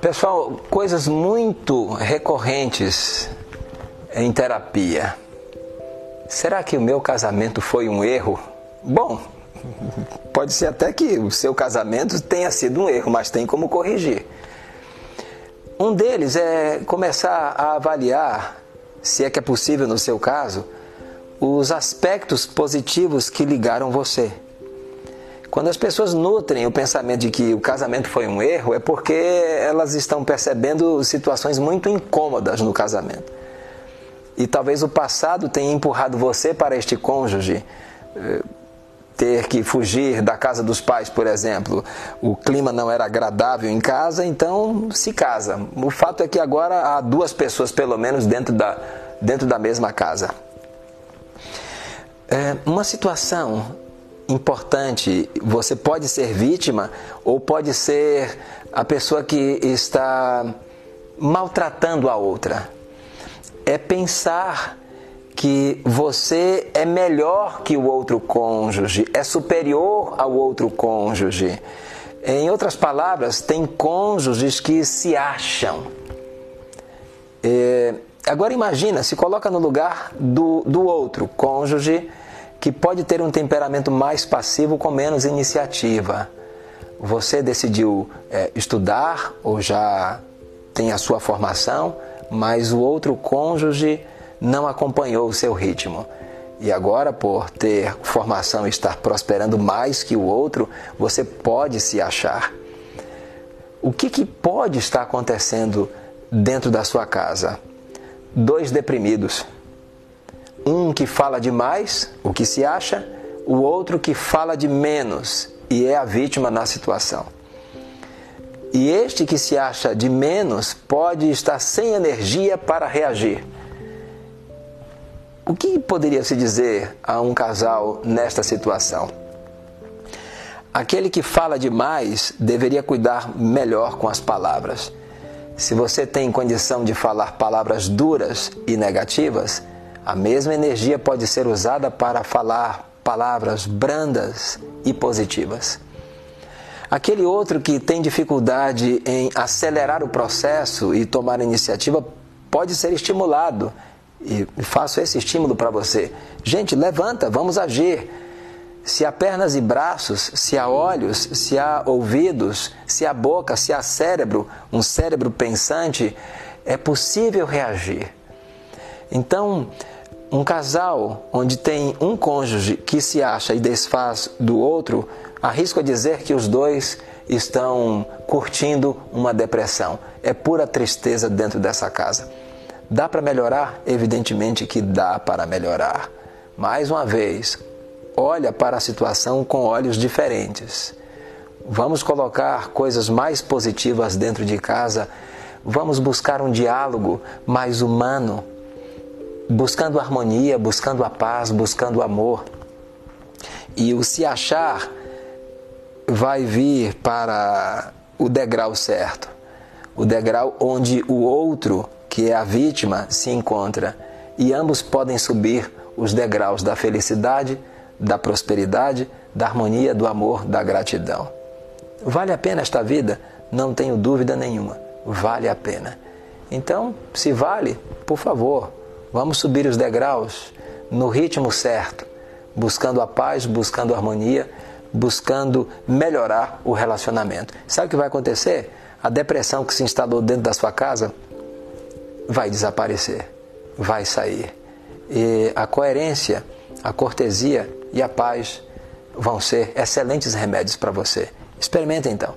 Pessoal, coisas muito recorrentes em terapia. Será que o meu casamento foi um erro? Bom, pode ser até que o seu casamento tenha sido um erro, mas tem como corrigir. Um deles é começar a avaliar, se é que é possível no seu caso, os aspectos positivos que ligaram você. Quando as pessoas nutrem o pensamento de que o casamento foi um erro, é porque elas estão percebendo situações muito incômodas no casamento. E talvez o passado tenha empurrado você para este cônjuge. Eh, ter que fugir da casa dos pais, por exemplo. O clima não era agradável em casa, então se casa. O fato é que agora há duas pessoas, pelo menos, dentro da, dentro da mesma casa. É uma situação importante. Você pode ser vítima ou pode ser a pessoa que está maltratando a outra. É pensar que você é melhor que o outro cônjuge, é superior ao outro cônjuge. Em outras palavras, tem cônjuges que se acham. É, agora imagina, se coloca no lugar do, do outro cônjuge que pode ter um temperamento mais passivo com menos iniciativa. Você decidiu é, estudar ou já tem a sua formação, mas o outro cônjuge não acompanhou o seu ritmo. E agora, por ter formação e estar prosperando mais que o outro, você pode se achar. O que, que pode estar acontecendo dentro da sua casa? Dois deprimidos um que fala demais, o que se acha, o outro que fala de menos e é a vítima na situação. E este que se acha de menos pode estar sem energia para reagir. O que poderia se dizer a um casal nesta situação? Aquele que fala demais deveria cuidar melhor com as palavras. Se você tem condição de falar palavras duras e negativas, a mesma energia pode ser usada para falar palavras brandas e positivas. Aquele outro que tem dificuldade em acelerar o processo e tomar iniciativa pode ser estimulado. E faço esse estímulo para você. Gente, levanta, vamos agir. Se há pernas e braços, se há olhos, se há ouvidos, se há boca, se há cérebro, um cérebro pensante, é possível reagir. Então, um casal onde tem um cônjuge que se acha e desfaz do outro, arrisco a dizer que os dois estão curtindo uma depressão. É pura tristeza dentro dessa casa. Dá para melhorar? Evidentemente que dá para melhorar. Mais uma vez, olha para a situação com olhos diferentes. Vamos colocar coisas mais positivas dentro de casa. Vamos buscar um diálogo mais humano buscando harmonia, buscando a paz, buscando o amor. E o se achar vai vir para o degrau certo, o degrau onde o outro, que é a vítima, se encontra. E ambos podem subir os degraus da felicidade, da prosperidade, da harmonia, do amor, da gratidão. Vale a pena esta vida? Não tenho dúvida nenhuma. Vale a pena. Então, se vale, por favor, Vamos subir os degraus no ritmo certo, buscando a paz, buscando a harmonia, buscando melhorar o relacionamento. Sabe o que vai acontecer? A depressão que se instalou dentro da sua casa vai desaparecer, vai sair. E a coerência, a cortesia e a paz vão ser excelentes remédios para você. Experimente então.